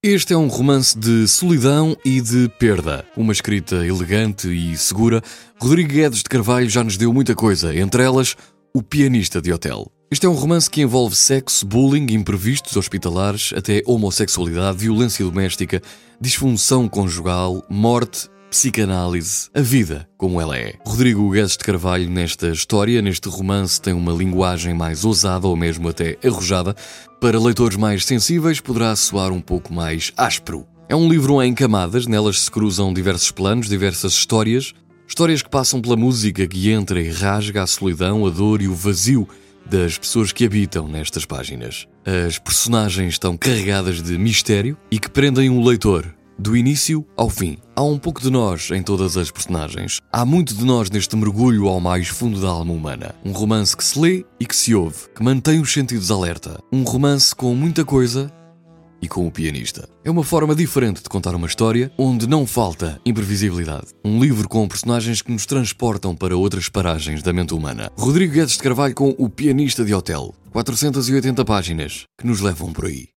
Este é um romance de solidão e de perda. Uma escrita elegante e segura. Rodrigo Guedes de Carvalho já nos deu muita coisa, entre elas, O Pianista de Hotel. Este é um romance que envolve sexo, bullying, imprevistos hospitalares, até homossexualidade, violência doméstica, disfunção conjugal, morte Psicanálise, a vida como ela é. Rodrigo Guedes de Carvalho, nesta história, neste romance, tem uma linguagem mais ousada ou mesmo até arrojada. Para leitores mais sensíveis, poderá soar um pouco mais áspero. É um livro em camadas, nelas se cruzam diversos planos, diversas histórias, histórias que passam pela música que entra e rasga a solidão, a dor e o vazio das pessoas que habitam nestas páginas. As personagens estão carregadas de mistério e que prendem o leitor do início ao fim. Há um pouco de nós em todas as personagens. Há muito de nós neste mergulho ao mais fundo da alma humana. Um romance que se lê e que se ouve, que mantém os sentidos alerta. Um romance com muita coisa e com o pianista. É uma forma diferente de contar uma história onde não falta imprevisibilidade. Um livro com personagens que nos transportam para outras paragens da mente humana. Rodrigo Guedes de Carvalho com O Pianista de Hotel. 480 páginas que nos levam por aí.